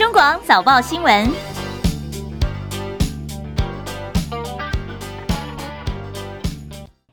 中广早报新闻。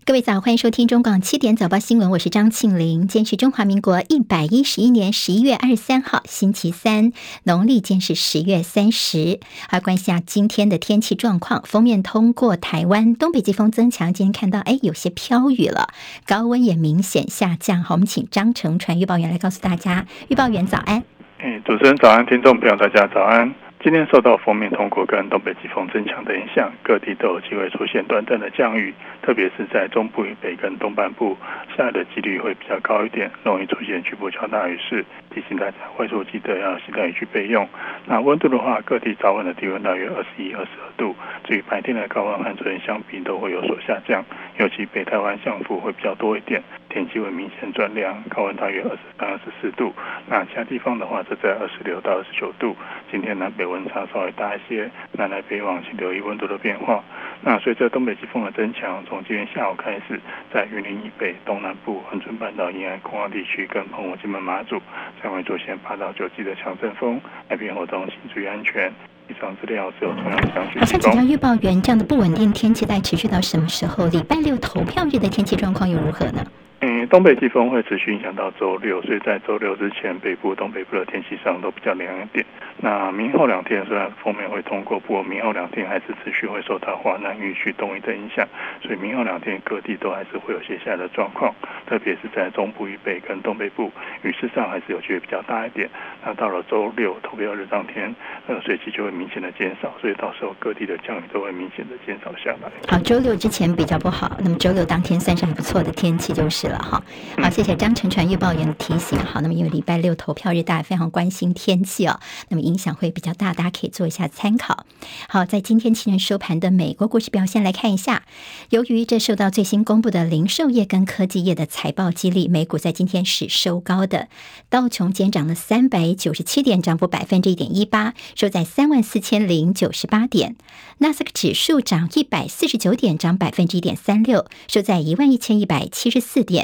各位早，欢迎收听中广七点早报新闻，我是张庆玲。今天是中华民国一百一十一年十一月二十三号，星期三，农历今是十月三十。来关心下今天的天气状况。封面通过台湾，东北季风增强，今天看到哎，有些飘雨了，高温也明显下降。好，我们请张成传预报员来告诉大家。预报员早安。哎，主持人早安，听众朋友大家早安。今天受到封面通过跟东北季风增强的影响，各地都有机会出现短暂的降雨，特别是在中部以北跟东半部，下的几率会比较高一点，容易出现局部较大雨势。提醒大家，外出记得要携带雨具备用。那温度的话，各地早晚的低温大约二十一、二十二度，至于白天的高温和昨天相比都会有所下降，尤其北台湾降幅会比较多一点，天气会明显转凉，高温大约二十三、二十四度。那其他地方的话，则在二十六到二十九度。今天南北温差稍微大一些，南来北往，请留意温度的变化。那随着东北季风的增强，从今天下午开始，在云林以北、东南部、恒春半岛沿岸、空旷地区跟澎湖、金门、马祖，将会出现八到九级的强阵风，海边活动请注意安全。以上资料是由中央气象局。好像气象预报员，这样的不稳定天气在持续到什么时候？礼拜六投票日的天气状况又如何呢？嗯，东北季风会持续影响到周六，所以在周六之前，北部、东北部的天气上都比较凉一点。那明后两天虽然风面会通过，不过明后两天还是持续会受到华南雨区东移的影响，所以明后两天各地都还是会有些下的状况，特别是在中部以北跟东北部，雨势上还是有机会比较大一点。那到了周六投票日当天，呃，水汽就会明显的减少，所以到时候各地的降雨都会明显的减少下来。好，周六之前比较不好，那么周六当天算是很不错的天气就是了哈。好，谢谢张晨传预报员的提醒。好，那么因为礼拜六投票日，大家非常关心天气哦，那么。影响会比较大，大家可以做一下参考。好，在今天期间收盘的美国股市表现来看一下，由于这受到最新公布的零售业跟科技业的财报激励，美股在今天是收高的。道琼减涨了三百九十七点，涨幅百分之一点一八，收在三万四千零九十八点。纳斯克指数涨一百四十九点，涨百分之一点三六，收在一万一千一百七十四点。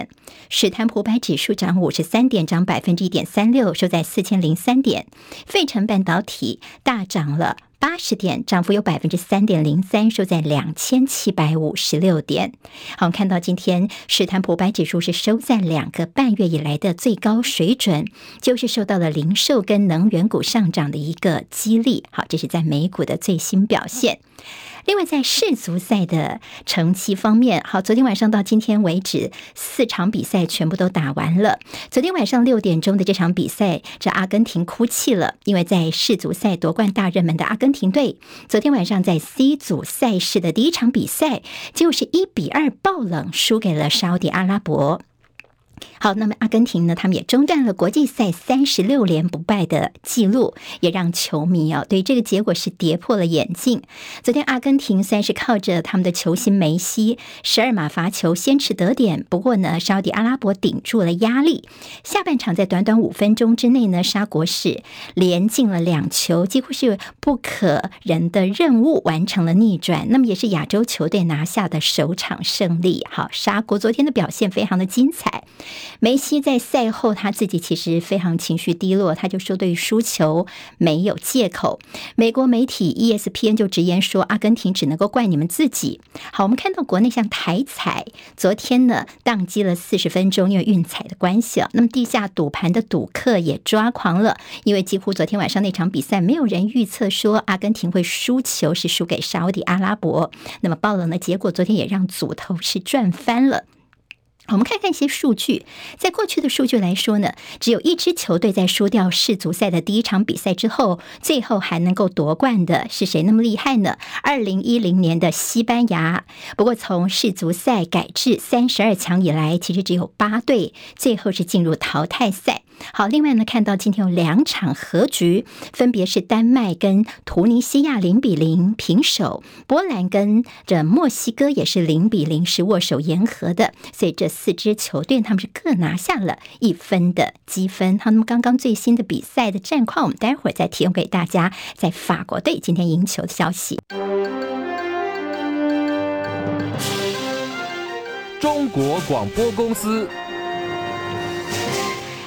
史坦普百指数涨五十三点，涨百分之一点三六，收在四千零三点。费城半导体大涨了八十点，涨幅有百分之三点零三，收在两千七百五十六点。好，我们看到今天史坦普百指数是收在两个半月以来的最高水准，就是受到了零售跟能源股上涨的一个激励。好，这是在美股的最新表现。另外，在世足赛的成绩方面，好，昨天晚上到今天为止，四场比赛全部都打完了。昨天晚上六点钟的这场比赛，这阿根廷哭泣了，因为在世足赛夺冠大热门的阿根廷队，昨天晚上在 C 组赛事的第一场比赛，就是一比二爆冷输给了沙乌地阿拉伯。好，那么阿根廷呢？他们也中断了国际赛三十六连不败的记录，也让球迷啊对这个结果是跌破了眼镜。昨天阿根廷虽然是靠着他们的球星梅西十二码罚球先取得点，不过呢，沙迪阿拉伯顶住了压力。下半场在短短五分钟之内呢，沙国是连进了两球，几乎是不可人的任务完成了逆转。那么也是亚洲球队拿下的首场胜利。好，沙国昨天的表现非常的精彩。梅西在赛后他自己其实非常情绪低落，他就说对于输球没有借口。美国媒体 ESPN 就直言说，阿根廷只能够怪你们自己。好，我们看到国内像台彩昨天呢宕机了四十分钟，因为运彩的关系啊。那么地下赌盘的赌客也抓狂了，因为几乎昨天晚上那场比赛没有人预测说阿根廷会输球，是输给沙乌地阿拉伯。那么爆冷的结果，昨天也让组头是赚翻了。我们看看一些数据，在过去的数据来说呢，只有一支球队在输掉世足赛的第一场比赛之后，最后还能够夺冠的是谁那么厉害呢？二零一零年的西班牙。不过从世足赛改制三十二强以来，其实只有八队最后是进入淘汰赛。好，另外呢，看到今天有两场和局，分别是丹麦跟突尼西亚零比零平手，波兰跟这墨西哥也是零比零是握手言和的，所以这四支球队他们是各拿下了一分的积分。好，那么刚刚最新的比赛的战况，我们待会儿再提供给大家。在法国队今天赢球的消息。中国广播公司。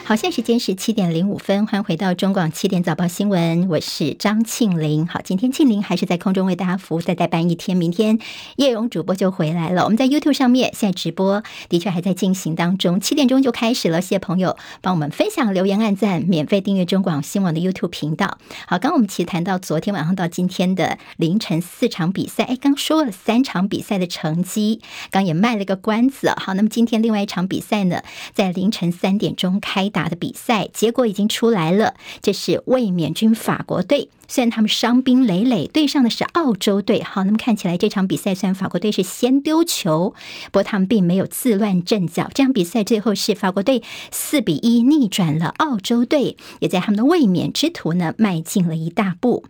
好，现在时间是七点零五分，欢迎回到中广七点早报新闻，我是张庆玲。好，今天庆玲还是在空中为大家服务，再代班一天，明天叶荣主播就回来了。我们在 YouTube 上面现在直播的确还在进行当中，七点钟就开始了。谢谢朋友帮我们分享、留言、按赞、免费订阅中广新闻网的 YouTube 频道。好，刚刚我们其实谈到昨天晚上到今天的凌晨四场比赛，哎，刚说了三场比赛的成绩，刚也卖了个关子。好，那么今天另外一场比赛呢，在凌晨三点钟开打的比赛结果已经出来了，这是卫冕军法国队。虽然他们伤兵累累，对上的是澳洲队。好，那么看起来这场比赛虽然法国队是先丢球，不过他们并没有自乱阵脚。这场比赛最后是法国队四比一逆转了澳洲队，也在他们的卫冕之途呢迈进了一大步。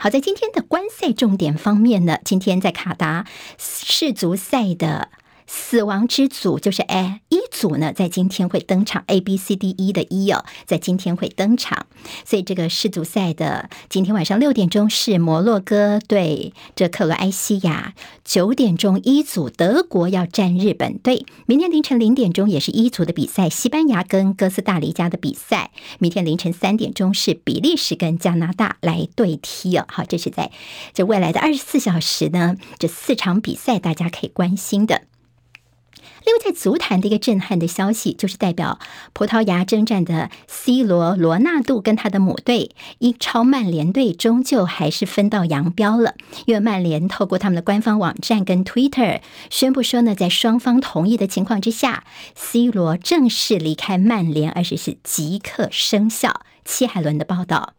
好，在今天的观赛重点方面呢，今天在卡达世足赛的。死亡之组就是哎，一组呢，在今天会登场，A B C D E 的 E 哦，在今天会登场。所以这个世足赛的今天晚上六点钟是摩洛哥对这克罗埃西亚，九点钟一组德国要战日本队，明天凌晨零点钟也是一组的比赛，西班牙跟哥斯达黎加的比赛，明天凌晨三点钟是比利时跟加拿大来对踢哦。好，这是在这未来的二十四小时呢，这四场比赛大家可以关心的。另外，在足坛的一个震撼的消息，就是代表葡萄牙征战的 C 罗罗纳度跟他的母队英超曼联队，终究还是分道扬镳了。因为曼联透过他们的官方网站跟 Twitter 宣布说呢，在双方同意的情况之下，C 罗正式离开曼联，而且是即刻生效。戚海伦的报道。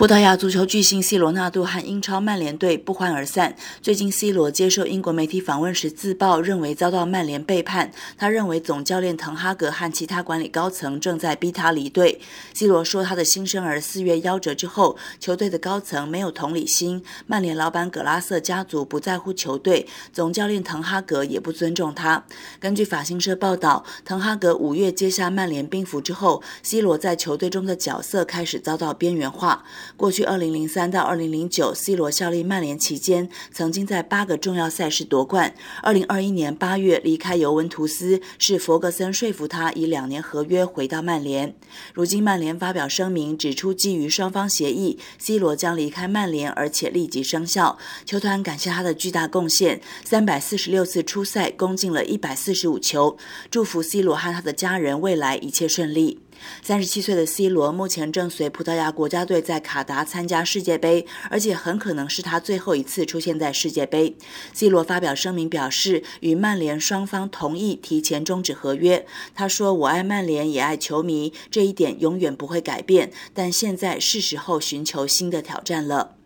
葡萄牙足球巨星 C 罗纳度和英超曼联队不欢而散。最近，C 罗接受英国媒体访问时自曝，认为遭到曼联背叛。他认为总教练滕哈格和其他管理高层正在逼他离队。C 罗说，他的新生儿四月夭折之后，球队的高层没有同理心，曼联老板葛拉瑟家族不在乎球队，总教练滕哈格也不尊重他。根据法新社报道，滕哈格五月接下曼联兵符之后，C 罗在球队中的角色开始遭到边缘化。过去二零零三到二零零九，C 罗效力曼联期间，曾经在八个重要赛事夺冠。二零二一年八月离开尤文图斯，是弗格森说服他以两年合约回到曼联。如今曼联发表声明指出，基于双方协议，C 罗将离开曼联，而且立即生效。球团感谢他的巨大贡献，三百四十六次出赛，攻进了一百四十五球，祝福 C 罗和他的家人未来一切顺利。三十七岁的 C 罗目前正随葡萄牙国家队在卡达参加世界杯，而且很可能是他最后一次出现在世界杯。C 罗发表声明表示，与曼联双方同意提前终止合约。他说：“我爱曼联，也爱球迷，这一点永远不会改变。但现在是时候寻求新的挑战了。”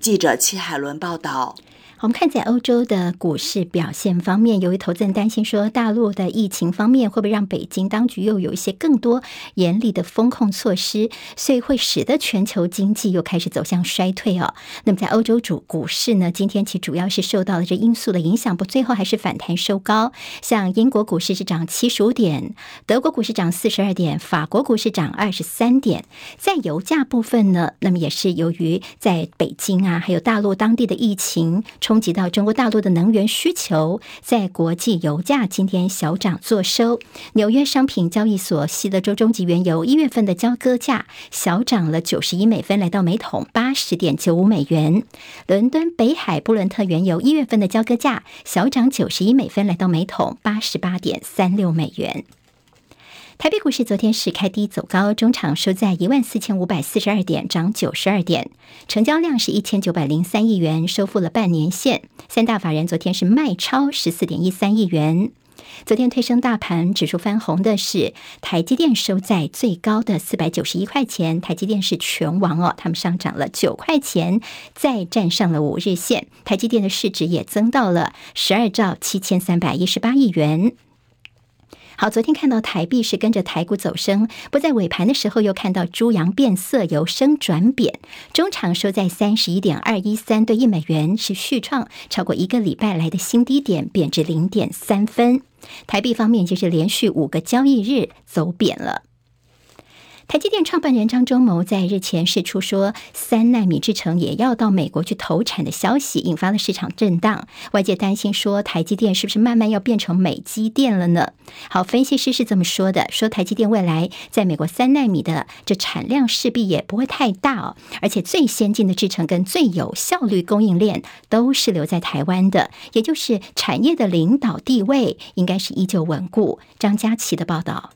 记者戚海伦报道。我们看在欧洲的股市表现方面，由于投资人担心说大陆的疫情方面会不会让北京当局又有一些更多严厉的风控措施，所以会使得全球经济又开始走向衰退哦。那么在欧洲主股市呢，今天其主要是受到了这因素的影响，不最后还是反弹收高。像英国股市是涨七十五点，德国股市涨四十二点，法国股市涨二十三点。在油价部分呢，那么也是由于在北京啊，还有大陆当地的疫情冲击到中国大陆的能源需求，在国际油价今天小涨作收。纽约商品交易所西德州中级原油一月份的交割价小涨了九十一美分，来到每桶八十点九五美元。伦敦北海布伦特原油一月份的交割价小涨九十一美分，来到每桶八十八点三六美元。台北股市昨天是开低走高，中场收在一万四千五百四十二点，涨九十二点，成交量是一千九百零三亿元，收复了半年线。三大法人昨天是卖超十四点一三亿元。昨天推升大盘指数翻红的是台积电，收在最高的四百九十一块钱。台积电是全王哦，他们上涨了九块钱，再站上了五日线。台积电的市值也增到了十二兆七千三百一十八亿元。好，昨天看到台币是跟着台股走升，不在尾盘的时候又看到猪羊变色，由升转贬，中场收在三十一点二一三对一美元，是续创超过一个礼拜来的新低点，贬值零点三分。台币方面就是连续五个交易日走贬了。台积电创办人张忠谋在日前释出说，三纳米制程也要到美国去投产的消息，引发了市场震荡。外界担心说，台积电是不是慢慢要变成美积电了呢？好，分析师是这么说的：说台积电未来在美国三纳米的这产量势必也不会太大哦，而且最先进的制程跟最有效率供应链都是留在台湾的，也就是产业的领导地位应该是依旧稳固。张佳琪的报道。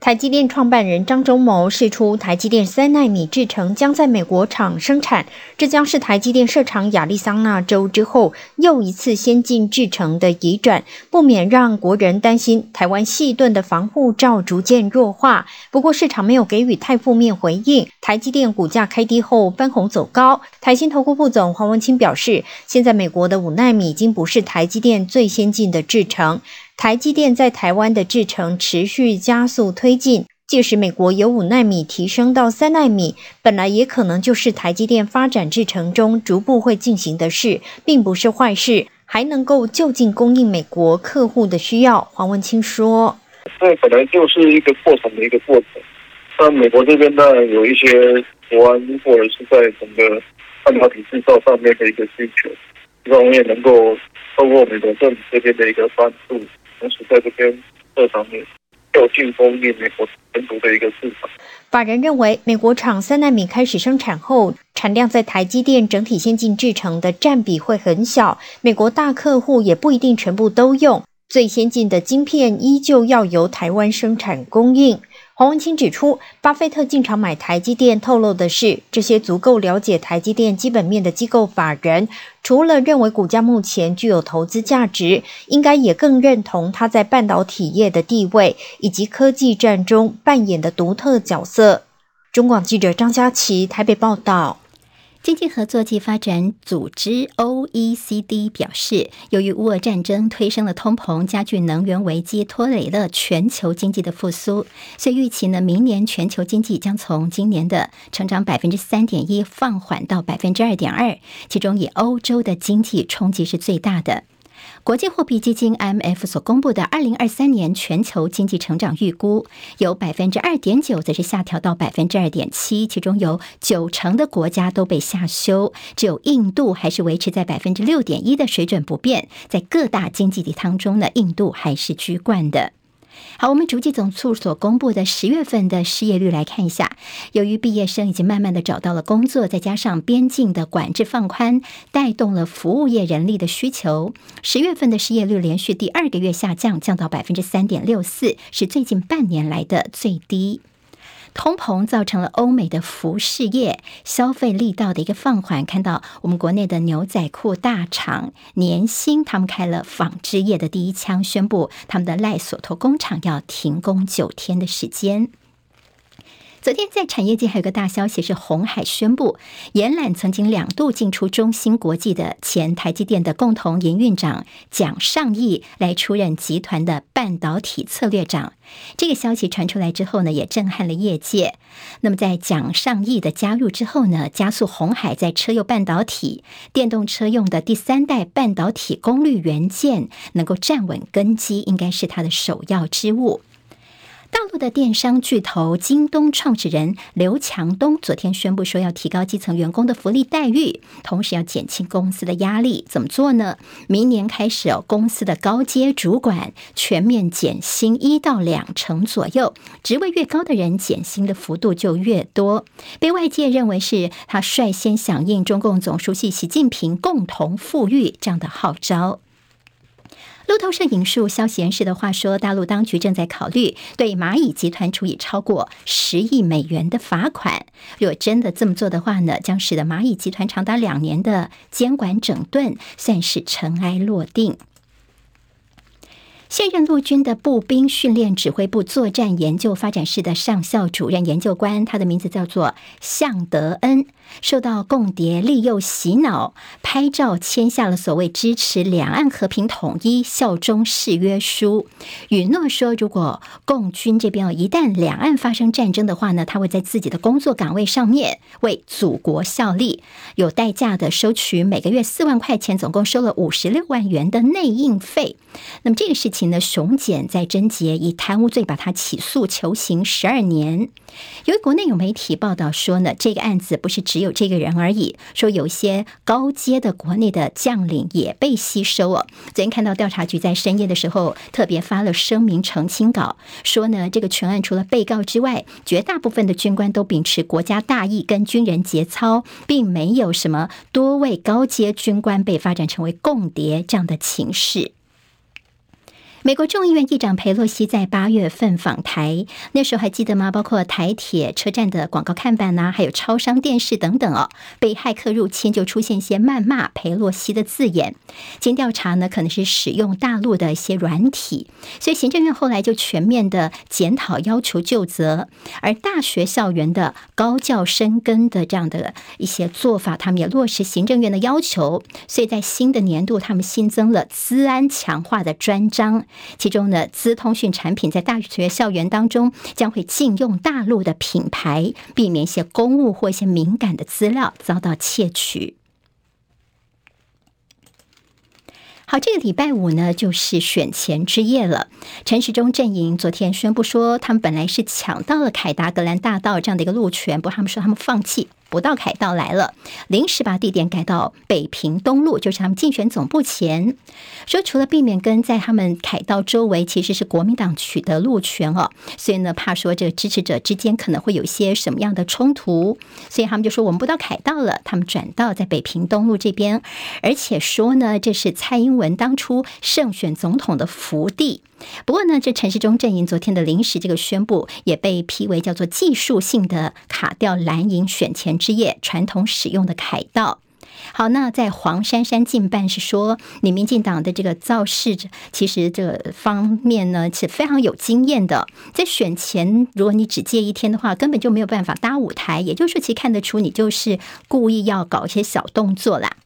台积电创办人张忠谋释出，台积电三奈米制程将在美国厂生产，这将是台积电设厂亚利桑那州之后又一次先进制程的移转，不免让国人担心台湾细盾的防护罩逐渐弱化。不过市场没有给予太负面回应，台积电股价开低后翻红走高。台新投顾副总黄文清表示，现在美国的五奈米已经不是台积电最先进的制程。台积电在台湾的制程持续加速推进，届时美国由五奈米提升到三奈米，本来也可能就是台积电发展制程中逐步会进行的事，并不是坏事，还能够就近供应美国客户的需要。黄文清说：“这本来就是一个过程的一个过程，那美国这边呢有一些国安或者是在整个半导体制造上面的一个需求，希望我们也能够透过美国政府这边的一个帮助。”同时，在这边这方面要进攻美国本土的一个市场。法人认为，美国厂三纳米开始生产后，产量在台积电整体先进制程的占比会很小，美国大客户也不一定全部都用，最先进的晶片依旧要由台湾生产供应。黄文清指出，巴菲特进场买台积电，透露的是，这些足够了解台积电基本面的机构法人，除了认为股价目前具有投资价值，应该也更认同他在半导体业的地位以及科技战中扮演的独特角色。中广记者张佳琪台北报道。经济合作暨发展组织 （OECD） 表示，由于乌俄战争推升了通膨，加剧能源危机，拖累了全球经济的复苏，所以预期呢，明年全球经济将从今年的成长百分之三点一放缓到百分之二点二，其中以欧洲的经济冲击是最大的。国际货币基金 IMF 所公布的二零二三年全球经济成长预估，由百分之二点九，则是下调到百分之二点七，其中有九成的国家都被下修，只有印度还是维持在百分之六点一的水准不变。在各大经济体当中呢，印度还是居冠的。好，我们逐级总处所公布的十月份的失业率来看一下。由于毕业生已经慢慢的找到了工作，再加上边境的管制放宽，带动了服务业人力的需求。十月份的失业率连续第二个月下降，降到百分之三点六四，是最近半年来的最低。通膨造成了欧美的服饰业消费力道的一个放缓，看到我们国内的牛仔裤大厂年薪，他们开了纺织业的第一枪，宣布他们的赖索托工厂要停工九天的时间。昨天在产业界还有个大消息是，鸿海宣布延揽曾经两度进出中芯国际的前台积电的共同营运长蒋尚义来出任集团的半导体策略长。这个消息传出来之后呢，也震撼了业界。那么在蒋尚义的加入之后呢，加速鸿海在车用半导体、电动车用的第三代半导体功率元件能够站稳根基，应该是他的首要之务。大陆的电商巨头京东创始人刘强东昨天宣布说，要提高基层员工的福利待遇，同时要减轻公司的压力。怎么做呢？明年开始哦，公司的高阶主管全面减薪一到两成左右，职位越高的人减薪的幅度就越多。被外界认为是他率先响应中共总书记习近平共同富裕这样的号召。路透社引述消息人士的话说，大陆当局正在考虑对蚂蚁集团处以超过十亿美元的罚款。若真的这么做的话呢，将使得蚂蚁集团长达两年的监管整顿算是尘埃落定。现任陆军的步兵训练指挥部作战研究发展室的上校主任研究官，他的名字叫做向德恩，受到共谍利诱洗脑，拍照签下了所谓支持两岸和平统一、效忠誓约书，允诺说，如果共军这边一旦两岸发生战争的话呢，他会在自己的工作岗位上面为祖国效力，有代价的收取每个月四万块钱，总共收了五十六万元的内应费。那么这个事情。情的熊检在侦结以贪污罪把他起诉，求刑十二年。由于国内有媒体报道说呢，这个案子不是只有这个人而已，说有些高阶的国内的将领也被吸收哦。昨天看到调查局在深夜的时候特别发了声明澄清稿，说呢，这个全案除了被告之外，绝大部分的军官都秉持国家大义跟军人节操，并没有什么多位高阶军官被发展成为共谍这样的情势。美国众议院议长佩洛西在八月份访台，那时候还记得吗？包括台铁车站的广告看板呐、还有超商电视等等哦，被骇客入侵，就出现一些谩骂佩洛西的字眼。经调查呢，可能是使用大陆的一些软体，所以行政院后来就全面的检讨，要求就责。而大学校园的高教深耕的这样的一些做法，他们也落实行政院的要求，所以在新的年度，他们新增了资安强化的专章。其中呢，资通讯产品在大学校园当中将会禁用大陆的品牌，避免一些公务或一些敏感的资料遭到窃取。好，这个礼拜五呢，就是选前之夜了。陈时中阵营昨天宣布说，他们本来是抢到了凯达格兰大道这样的一个路权，不过他们说他们放弃。不到凯道来了，临时把地点改到北平东路，就是他们竞选总部前。说除了避免跟在他们凯道周围其实是国民党取得路权哦，所以呢，怕说这个支持者之间可能会有一些什么样的冲突，所以他们就说我们不到凯道了，他们转到在北平东路这边，而且说呢，这是蔡英文当初胜选总统的福地。不过呢，这陈时中阵营昨天的临时这个宣布，也被批为叫做技术性的卡掉蓝营选前之夜传统使用的凯道。好，那在黄珊珊进办是说，你民进党的这个造势，其实这方面呢是非常有经验的。在选前，如果你只借一天的话，根本就没有办法搭舞台。也就是说，其实看得出你就是故意要搞一些小动作啦。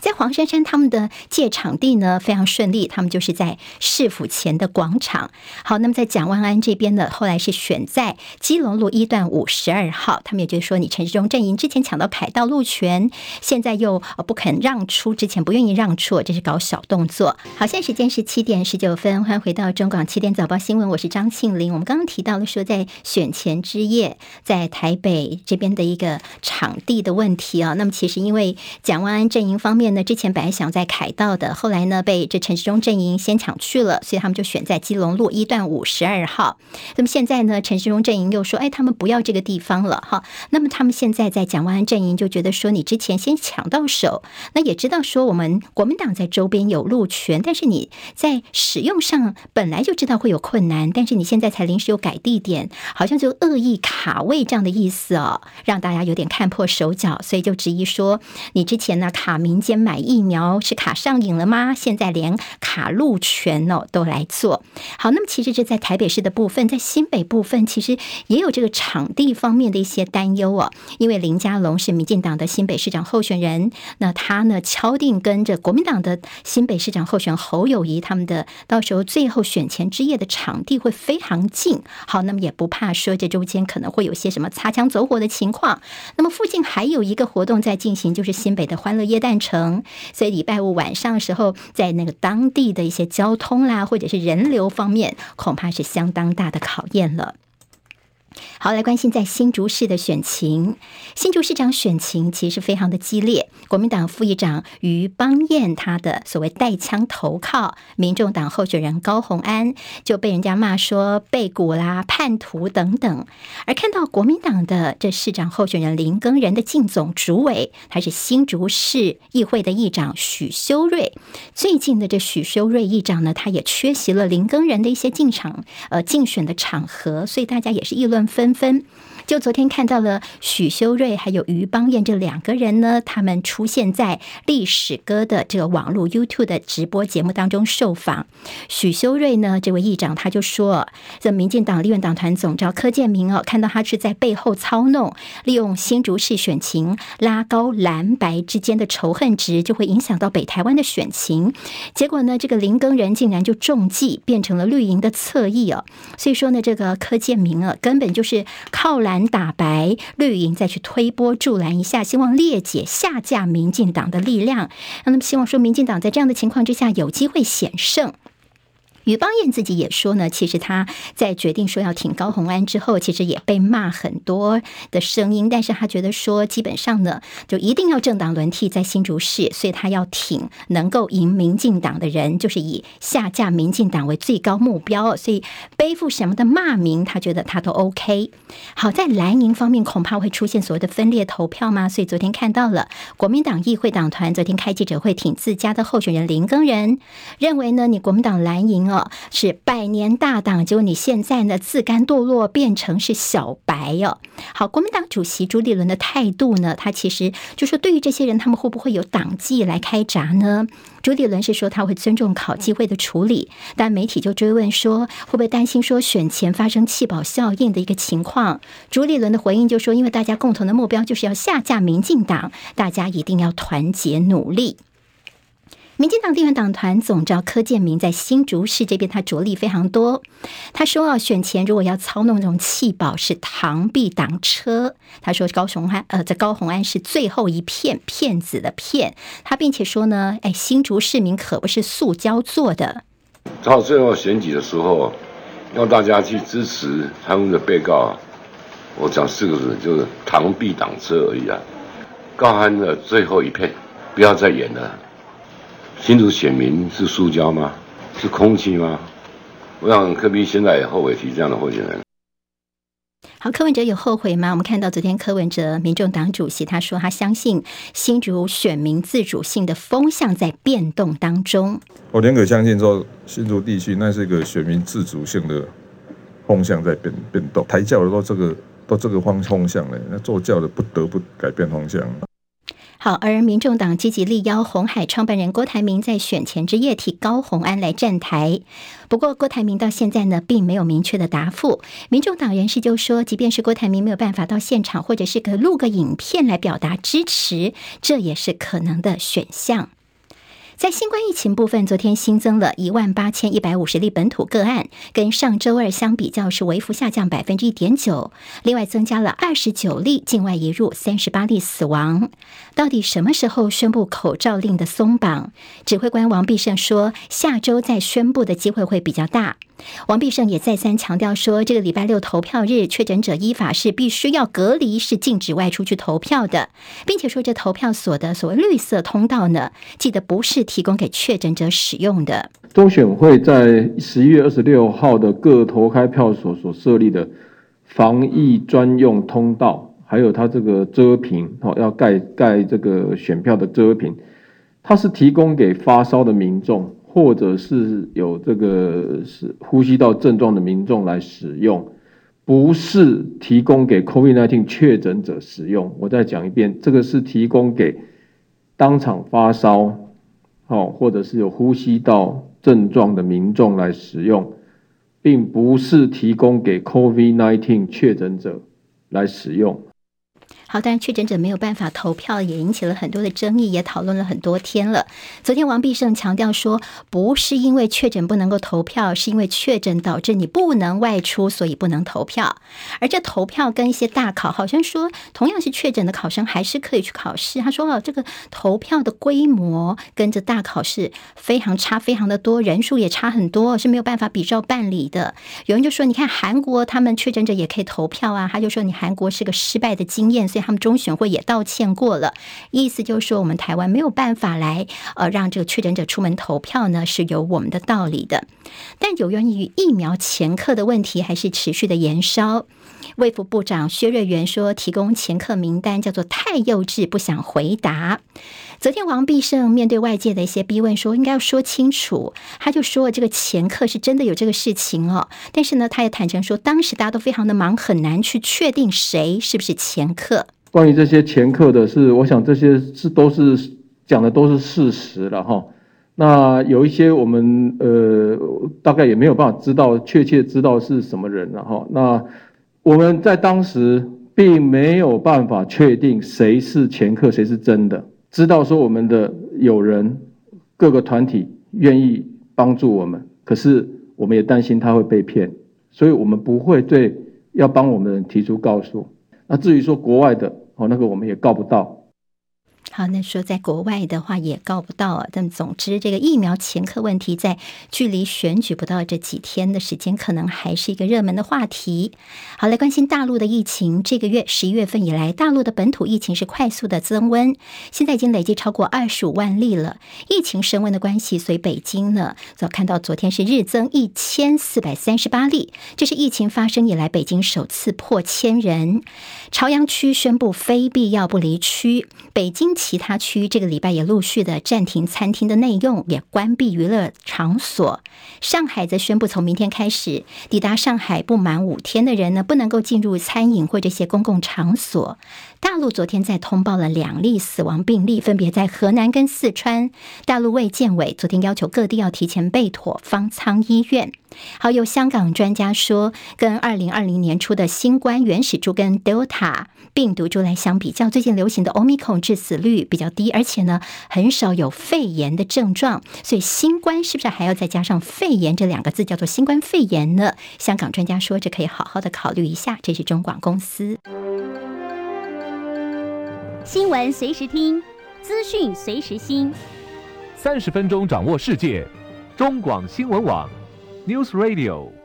在黄珊珊他们的借场地呢，非常顺利，他们就是在市府前的广场。好，那么在蒋万安这边呢，后来是选在基隆路一段五十二号。他们也就是说，你陈时中阵营之前抢到凯道路权，现在又不肯让出，之前不愿意让出，这是搞小动作。好，现在时间是七点十九分，欢迎回到中广七点早报新闻，我是张庆玲。我们刚刚提到了说，在选前之夜，在台北这边的一个场地的问题啊，那么其实因为蒋万安阵营方面。那之前本来想在凯道的，后来呢被这陈时中阵营先抢去了，所以他们就选在基隆路一段五十二号。那么现在呢，陈时中阵营又说，哎，他们不要这个地方了哈。那么他们现在在蒋万安阵营就觉得说，你之前先抢到手，那也知道说我们国民党在周边有路权，但是你在使用上本来就知道会有困难，但是你现在才临时又改地点，好像就恶意卡位这样的意思哦，让大家有点看破手脚，所以就质疑说，你之前呢卡民间。买疫苗是卡上瘾了吗？现在连卡路权哦都来做好。那么其实这在台北市的部分，在新北部分其实也有这个场地方面的一些担忧哦。因为林佳龙是民进党的新北市长候选人，那他呢敲定跟着国民党的新北市长候选侯友谊他们的到时候最后选前之夜的场地会非常近。好，那么也不怕说这中间可能会有些什么擦枪走火的情况。那么附近还有一个活动在进行，就是新北的欢乐耶诞城。所以礼拜五晚上时候，在那个当地的一些交通啦，或者是人流方面，恐怕是相当大的考验了。好，来关心在新竹市的选情。新竹市长选情其实非常的激烈。国民党副议长于邦彦，他的所谓带枪投靠民众党候选人高虹安，就被人家骂说背骨啦、叛徒等等。而看到国民党的这市长候选人林耕仁的竞总主委，他是新竹市议会的议长许修睿。最近的这许修睿议长呢，他也缺席了林耕仁的一些进场呃竞选的场合，所以大家也是议论纷纷。就昨天看到了许修睿还有于邦彦这两个人呢，他们出现在历史哥的这个网络 YouTube 的直播节目当中受访。许修睿呢，这位议长他就说，这民进党立院党团总召柯建明哦，看到他是在背后操弄，利用新竹市选情拉高蓝白之间的仇恨值，就会影响到北台湾的选情。结果呢，这个林耕仁竟然就中计，变成了绿营的侧翼哦。所以说呢，这个柯建明啊，根本就是靠蓝。打白绿营再去推波助澜一下，希望裂解下架民进党的力量。那么希望说，民进党在这样的情况之下有机会险胜。于邦彦自己也说呢，其实他在决定说要挺高虹安之后，其实也被骂很多的声音，但是他觉得说基本上呢，就一定要政党轮替在新竹市，所以他要挺能够赢民进党的人，就是以下架民进党为最高目标，所以背负什么的骂名，他觉得他都 OK。好，在蓝营方面恐怕会出现所谓的分裂投票吗？所以昨天看到了国民党议会党团昨天开记者会挺自家的候选人林耕仁，认为呢，你国民党蓝营哦是百年大党，结果你现在呢自甘堕落，变成是小白哦。好，国民党主席朱立伦的态度呢，他其实就说对于这些人，他们会不会有党纪来开闸呢？朱立伦是说他会尊重考纪会的处理，但媒体就追问说会不会担心说选前发生弃保效应的一个情况？朱立伦的回应就说，因为大家共同的目标就是要下架民进党，大家一定要团结努力。民进党地缘党团总召柯建铭在新竹市这边，他着力非常多。他说啊，选前如果要操弄这种弃保，是螳臂挡车。他说高雄安呃，在高雄安是最后一片骗子的骗。他并且说呢，哎，新竹市民可不是塑胶做的。到最后选举的时候，要大家去支持他们的被告，我讲四个字，就是螳臂挡车而已啊。高安的最后一片，不要再演了。新竹选民是塑胶吗？是空气吗？我想柯比现在也后悔提这样的候选人。好，柯文哲有后悔吗？我们看到昨天柯文哲，民众党主席他说，他相信新竹选民自主性的风向在变动当中。我宁可相信说，新竹地区那是一个选民自主性的风向在变变动。抬轿的都这个都这个方风向了，那坐轿的不得不改变方向。好，而民众党积极力邀红海创办人郭台铭在选前之夜替高虹安来站台。不过，郭台铭到现在呢，并没有明确的答复。民众党人士就说，即便是郭台铭没有办法到现场，或者是个录个影片来表达支持，这也是可能的选项。在新冠疫情部分，昨天新增了一万八千一百五十例本土个案，跟上周二相比较是微幅下降百分之一点九。另外增加了二十九例境外移入，三十八例死亡。到底什么时候宣布口罩令的松绑？指挥官王必胜说，下周再宣布的机会会比较大。王必胜也再三强调说，这个礼拜六投票日，确诊者依法是必须要隔离，是禁止外出去投票的，并且说这投票所的所谓绿色通道呢，记得不是提供给确诊者使用的。中选会在十一月二十六号的各投开票所所设立的防疫专用通道，还有它这个遮屏哦，要盖盖这个选票的遮屏，它是提供给发烧的民众。或者是有这个是呼吸道症状的民众来使用，不是提供给 COVID-19 确诊者使用。我再讲一遍，这个是提供给当场发烧，哦，或者是有呼吸道症状的民众来使用，并不是提供给 COVID-19 确诊者来使用。好，但确诊者没有办法投票，也引起了很多的争议，也讨论了很多天了。昨天王必胜强调说，不是因为确诊不能够投票，是因为确诊导致你不能外出，所以不能投票。而这投票跟一些大考，好像说同样是确诊的考生还是可以去考试。他说哦，这个投票的规模跟着大考是非常差，非常的多，人数也差很多，是没有办法比照办理的。有人就说，你看韩国他们确诊者也可以投票啊，他就说你韩国是个失败的经验，所以。他们中选会也道歉过了，意思就是说，我们台湾没有办法来呃让这个确诊者出门投票呢，是有我们的道理的。但有源于疫苗前科的问题，还是持续的延烧。卫福部长薛瑞元说，提供前客名单叫做太幼稚，不想回答。昨天王必胜面对外界的一些逼问，说应该要说清楚。他就说这个前客是真的有这个事情哦，但是呢，他也坦诚说，当时大家都非常的忙，很难去确定谁是不是前客。关于这些前客的事，我想这些是都是讲的都是事实了哈。那有一些我们呃大概也没有办法知道确切知道是什么人了哈。那我们在当时并没有办法确定谁是前客，谁是真的。知道说我们的友人各个团体愿意帮助我们，可是我们也担心他会被骗，所以我们不会对要帮我们的人提出告诉。那至于说国外的。哦，那个我们也告不到。好，那说在国外的话也告不到啊，但总之这个疫苗前科问题，在距离选举不到这几天的时间，可能还是一个热门的话题。好，来关心大陆的疫情，这个月十一月份以来，大陆的本土疫情是快速的增温，现在已经累计超过二十五万例了。疫情升温的关系，所以北京呢，早看到昨天是日增一千四百三十八例，这是疫情发生以来北京首次破千人。朝阳区宣布非必要不离区，北京。其他区这个礼拜也陆续的暂停餐厅的内用，也关闭娱乐场所。上海则宣布，从明天开始，抵达上海不满五天的人呢，不能够进入餐饮或这些公共场所。大陆昨天再通报了两例死亡病例，分别在河南跟四川。大陆卫健委昨天要求各地要提前备妥方舱医院。好，有香港专家说，跟二零二零年初的新冠原始株跟 Delta 病毒株来相比较，最近流行的 Omicron 致死率比较低，而且呢，很少有肺炎的症状。所以新冠是不是还要再加上肺炎这两个字，叫做新冠肺炎呢？香港专家说，这可以好好的考虑一下。这是中广公司。新闻随时听，资讯随时新，三十分钟掌握世界。中广新闻网，News Radio。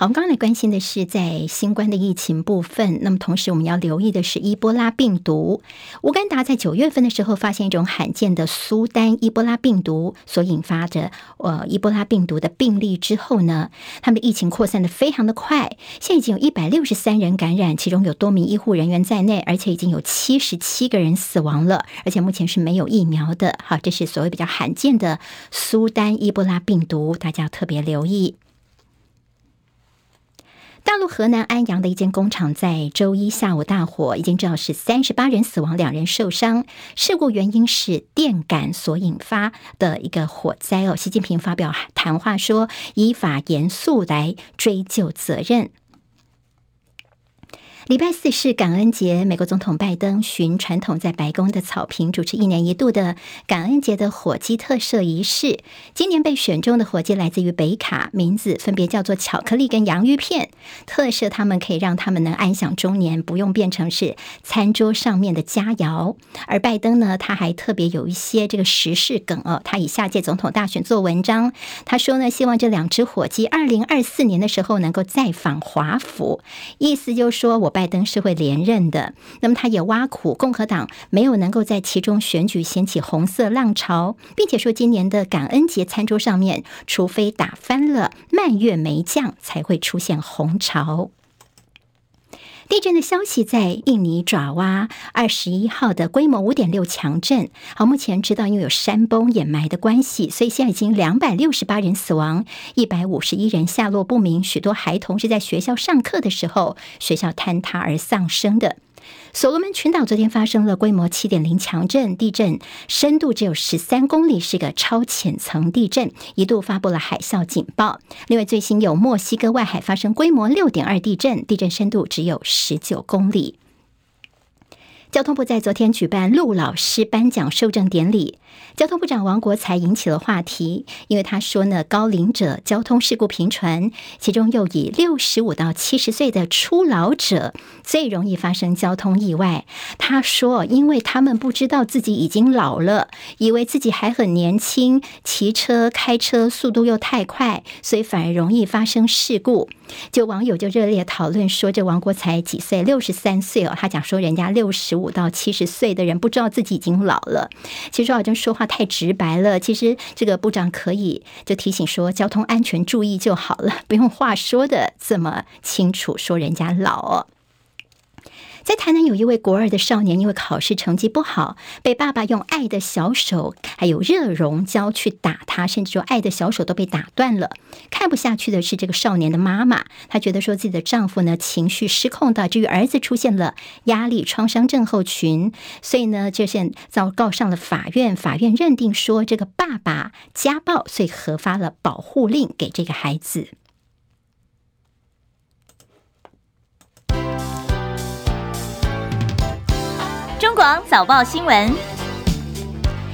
好，我们刚刚来关心的是在新冠的疫情部分。那么同时，我们要留意的是伊波拉病毒。乌干达在九月份的时候发现一种罕见的苏丹伊波拉病毒所引发的呃伊波拉病毒的病例之后呢，他们的疫情扩散得非常的快，现在已经有一百六十三人感染，其中有多名医护人员在内，而且已经有七十七个人死亡了，而且目前是没有疫苗的。好，这是所谓比较罕见的苏丹伊波拉病毒，大家要特别留意。大陆河南安阳的一间工厂在周一下午大火，已经知道是三十八人死亡，两人受伤。事故原因是电感所引发的一个火灾哦。习近平发表谈话说，依法严肃来追究责任。礼拜四是感恩节，美国总统拜登循传统在白宫的草坪主持一年一度的感恩节的火鸡特赦仪式。今年被选中的火鸡来自于北卡，名字分别叫做巧克力跟洋芋片。特赦他们可以让他们能安享中年，不用变成是餐桌上面的佳肴。而拜登呢，他还特别有一些这个时事梗哦，他以下届总统大选做文章。他说呢，希望这两只火鸡二零二四年的时候能够再访华府，意思就是说我拜。拜登是会连任的，那么他也挖苦共和党没有能够在其中选举掀起红色浪潮，并且说今年的感恩节餐桌上面，除非打翻了蔓越莓酱，才会出现红潮。地震的消息在印尼爪哇二十一号的规模五点六强震。好，目前知道因为有山崩掩埋的关系，所以现在已经两百六十八人死亡，一百五十一人下落不明，许多孩童是在学校上课的时候，学校坍塌而丧生的。所罗门群岛昨天发生了规模七点零强震，地震深度只有十三公里，是个超浅层地震，一度发布了海啸警报。另外，最新有墨西哥外海发生规模六点二地震，地震深度只有十九公里。交通部在昨天举办陆老师颁奖授证典礼，交通部长王国材引起了话题，因为他说呢，高龄者交通事故频传，其中又以六十五到七十岁的初老者最容易发生交通意外。他说，因为他们不知道自己已经老了，以为自己还很年轻，骑车开车速度又太快，所以反而容易发生事故。就网友就热烈讨论说，这王国材几岁？六十三岁哦。他讲说，人家六十五到七十岁的人不知道自己已经老了。其实好像说话太直白了。其实这个部长可以就提醒说，交通安全注意就好了，不用话说的这么清楚，说人家老。在台南有一位国二的少年，因为考试成绩不好，被爸爸用爱的小手还有热熔胶去打他，甚至说爱的小手都被打断了。看不下去的是这个少年的妈妈，她觉得说自己的丈夫呢情绪失控，导致于儿子出现了压力创伤症候群，所以呢就现遭告上了法院。法院认定说这个爸爸家暴，所以核发了保护令给这个孩子。广早报新闻，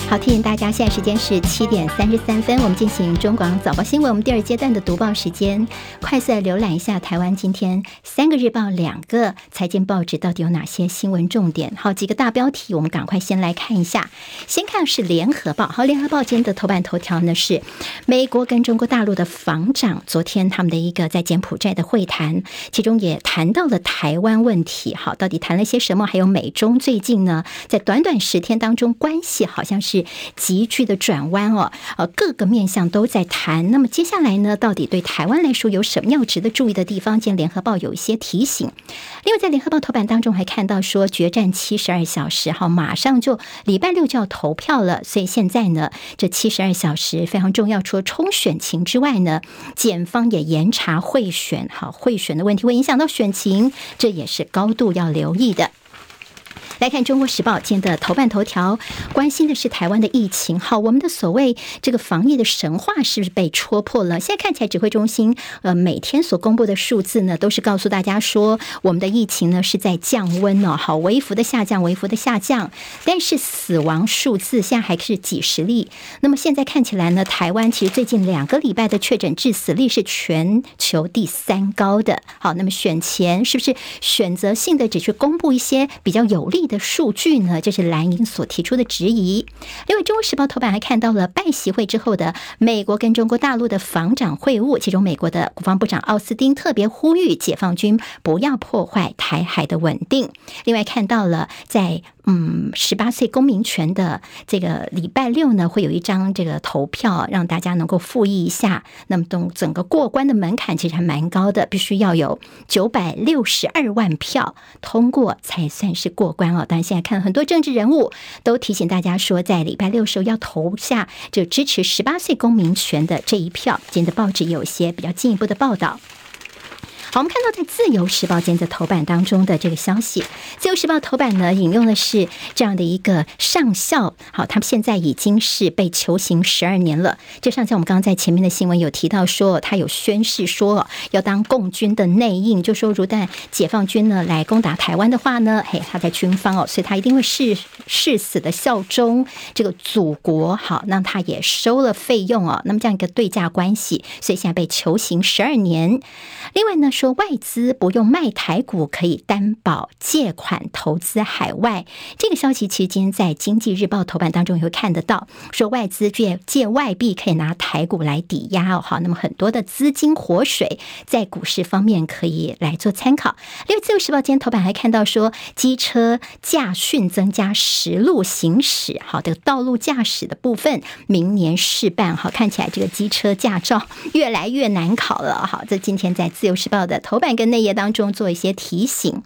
好，提醒大家，现在时间是七点三十三分，我们进行中广早报新闻，我们第二阶段的读报时间，快速浏览一下台湾今天三个日报、两个财经报纸到底有哪些新闻重点？好，几个大标题，我们赶快先来看一下。先看是联合报，好，联合报今天的头版头条呢是美国跟中国大陆的防长昨天他们的一个在柬埔寨的会谈，其中也谈到了台湾问题。好，到底谈了些什么？还有美中最近呢，在短短十天当中，关系好像是。急剧的转弯哦，呃，各个面向都在谈。那么接下来呢，到底对台湾来说有什么要值得注意的地方？今天联合报有一些提醒。另外，在联合报头版当中还看到说，决战七十二小时，哈，马上就礼拜六就要投票了。所以现在呢，这七十二小时非常重要。除了冲选情之外呢，检方也严查贿选，好，贿选的问题会影响到选情，这也是高度要留意的。来看《中国时报》今天的头版头条，关心的是台湾的疫情。好，我们的所谓这个防疫的神话是不是被戳破了？现在看起来，指挥中心呃每天所公布的数字呢，都是告诉大家说，我们的疫情呢是在降温哦，好，微幅的下降，微幅的下降。但是死亡数字现在还是几十例。那么现在看起来呢，台湾其实最近两个礼拜的确诊致死率是全球第三高的。好，那么选前是不是选择性的只去公布一些比较有利的数据呢？这是蓝营所提出的质疑。另外，《中国时报》头版还看到了拜习会之后的美国跟中国大陆的防长会晤，其中美国的国防部长奥斯汀特别呼吁解放军不要破坏台海的稳定。另外，看到了在。嗯，十八岁公民权的这个礼拜六呢，会有一张这个投票，让大家能够复议一下。那么，等整个过关的门槛其实还蛮高的，必须要有九百六十二万票通过才算是过关哦。但现在看很多政治人物都提醒大家说，在礼拜六时候要投下就支持十八岁公民权的这一票。今天的报纸有些比较进一步的报道。好，我们看到在《自由时报》间的头版当中的这个消息，《自由时报》头版呢引用的是这样的一个上校，好，他们现在已经是被囚刑十二年了。这上校我们刚刚在前面的新闻有提到说，他有宣誓说要当共军的内应，就说如果解放军呢来攻打台湾的话呢，嘿，他在军方哦，所以他一定会誓誓死的效忠这个祖国。好，那他也收了费用哦，那么这样一个对价关系，所以现在被囚刑十二年。另外呢说。外资不用卖台股可以担保借款投资海外，这个消息其实今天在《经济日报》头版当中也会看得到，说外资借借外币可以拿台股来抵押哦。好，那么很多的资金活水在股市方面可以来做参考。另外，《自由时报》今天头版还看到说，机车驾训增加实路行驶，好的道路驾驶的部分明年试办。好，看起来这个机车驾照 越来越难考了。好，这今天在《自由时报》的。头版跟内页当中做一些提醒。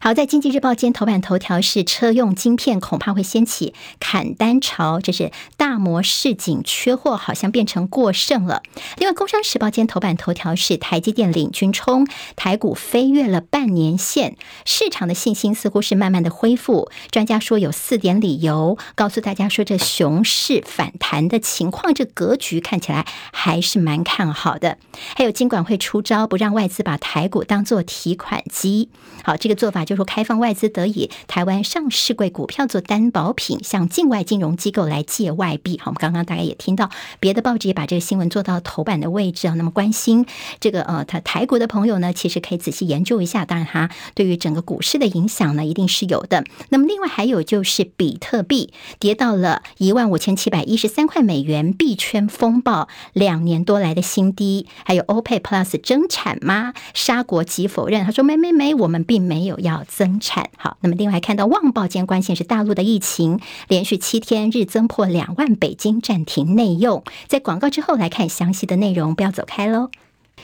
好，在《经济日报》间头版头条是车用晶片恐怕会掀起砍单潮，这是大摩市井缺货，好像变成过剩了。另外，《工商时报》间头版头条是台积电领军冲，台股飞跃了半年线，市场的信心似乎是慢慢的恢复。专家说有四点理由，告诉大家说这熊市反弹的情况，这格局看起来还是蛮看好的。还有金管会出招，不让外资把台股当做提款机。好，这个做法。就说开放外资得以台湾上市柜股票做担保品，向境外金融机构来借外币。好，我们刚刚大概也听到别的报纸也把这个新闻做到头版的位置啊。那么关心这个呃，他台股的朋友呢，其实可以仔细研究一下。当然，它对于整个股市的影响呢，一定是有的。那么另外还有就是比特币跌到了一万五千七百一十三块美元，币圈风暴两年多来的新低。还有欧佩 Plus 增产吗？沙国急否认，他说没没没，我们并没有要。增产好，那么另外看到《旺报》间关键是大陆的疫情，连续七天日增破两万，北京暂停内用。在广告之后来看详细的内容，不要走开喽。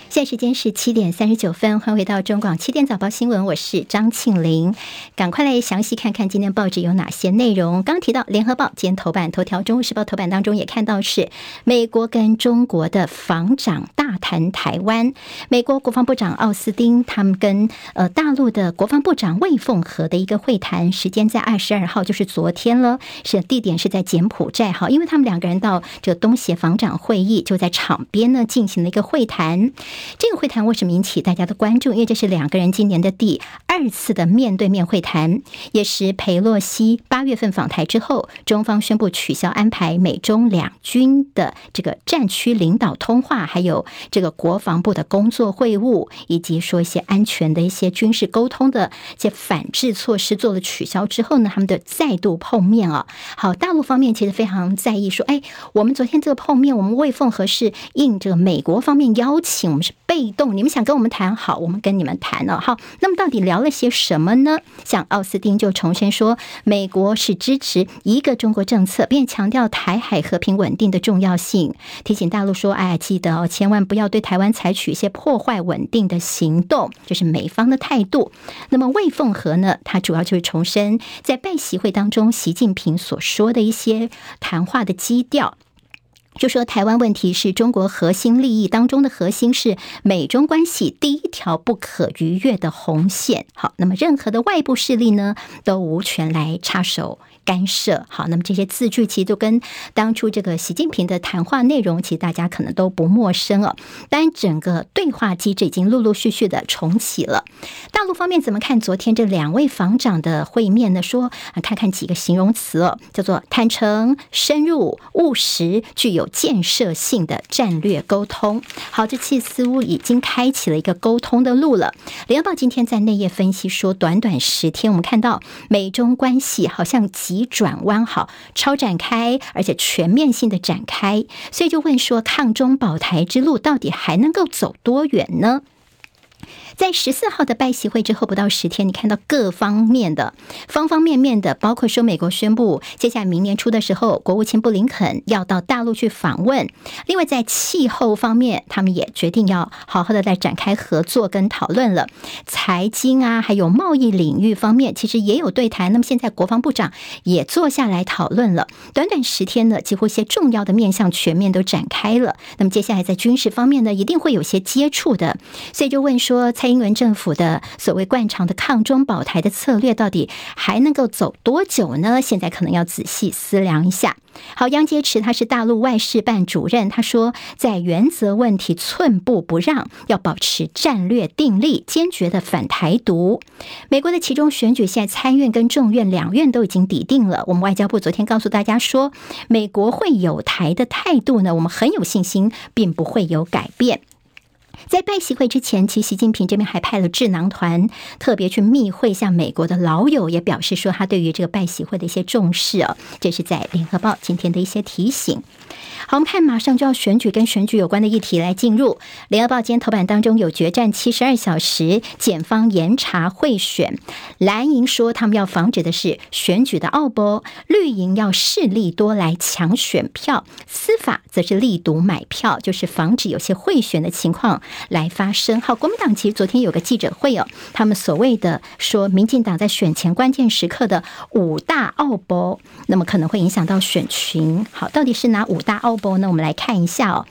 现在时间是七点三十九分，欢迎回到中广七点早报新闻，我是张庆玲，赶快来详细看看今天报纸有哪些内容。刚提到《联合报》今天头版头条，《中国时报》头版当中也看到是美国跟中国的防长大谈台湾，美国国防部长奥斯汀他们跟呃大陆的国防部长魏凤和的一个会谈，时间在二十二号，就是昨天了，是地点是在柬埔寨，哈，因为他们两个人到这个东协防长会议就在场边呢进行了一个会谈。这个会谈为什么引起大家的关注？因为这是两个人今年的第二次的面对面会谈，也是裴洛西八月份访台之后，中方宣布取消安排美中两军的这个战区领导通话，还有这个国防部的工作会晤，以及说一些安全的一些军事沟通的一些反制措施做了取消之后呢，他们的再度碰面啊。好，大陆方面其实非常在意，说，哎，我们昨天这个碰面，我们未奉和是应这个美国方面邀请，我们是被动，你们想跟我们谈好，我们跟你们谈了。好，那么到底聊了些什么呢？像奥斯汀就重申说，美国是支持一个中国政策，并强调台海和平稳定的重要性，提醒大陆说，哎，记得哦，千万不要对台湾采取一些破坏稳定的行动，这是美方的态度。那么魏凤和呢，他主要就是重申在拜习会当中，习近平所说的一些谈话的基调。就说台湾问题是中国核心利益当中的核心，是美中关系第一条不可逾越的红线。好，那么任何的外部势力呢，都无权来插手。干涉好，那么这些字句其实都跟当初这个习近平的谈话内容，其实大家可能都不陌生哦。当然，整个对话机制已经陆陆续续的重启了。大陆方面怎么看昨天这两位防长的会面呢？说啊，看看几个形容词哦，叫做坦诚、深入、务实，具有建设性的战略沟通。好，这次似乎已经开启了一个沟通的路了。联合报今天在内页分析说，短短十天，我们看到美中关系好像急转弯，好，超展开，而且全面性的展开，所以就问说，抗中保台之路到底还能够走多远呢？在十四号的拜习会之后不到十天，你看到各方面的方方面面的，包括说美国宣布，接下来明年初的时候，国务卿布林肯要到大陆去访问。另外，在气候方面，他们也决定要好好的来展开合作跟讨论了。财经啊，还有贸易领域方面，其实也有对谈。那么现在国防部长也坐下来讨论了。短短十天呢，几乎一些重要的面向全面都展开了。那么接下来在军事方面呢，一定会有些接触的。所以就问说。蔡英文政府的所谓惯常的抗中保台的策略，到底还能够走多久呢？现在可能要仔细思量一下。好，杨洁篪他是大陆外事办主任，他说，在原则问题寸步不让，要保持战略定力，坚决的反台独。美国的其中选举，现在参院跟众院两院都已经底定了。我们外交部昨天告诉大家说，美国会有台的态度呢，我们很有信心，并不会有改变。在拜习会之前，其实习近平这边还派了智囊团，特别去密会，向美国的老友也表示说，他对于这个拜习会的一些重视哦。这是在联合报今天的一些提醒。好，我们看马上就要选举，跟选举有关的议题来进入。联合报今天头版当中有决战七十二小时，检方严查贿选。蓝营说他们要防止的是选举的奥波，绿营要势力多来抢选票，司法则是力独买票，就是防止有些贿选的情况来发声。好，国民党其实昨天有个记者会哦，他们所谓的说民进党在选前关键时刻的五大奥博，那么可能会影响到选群。好，到底是哪五大奥？那我们来看一下哦。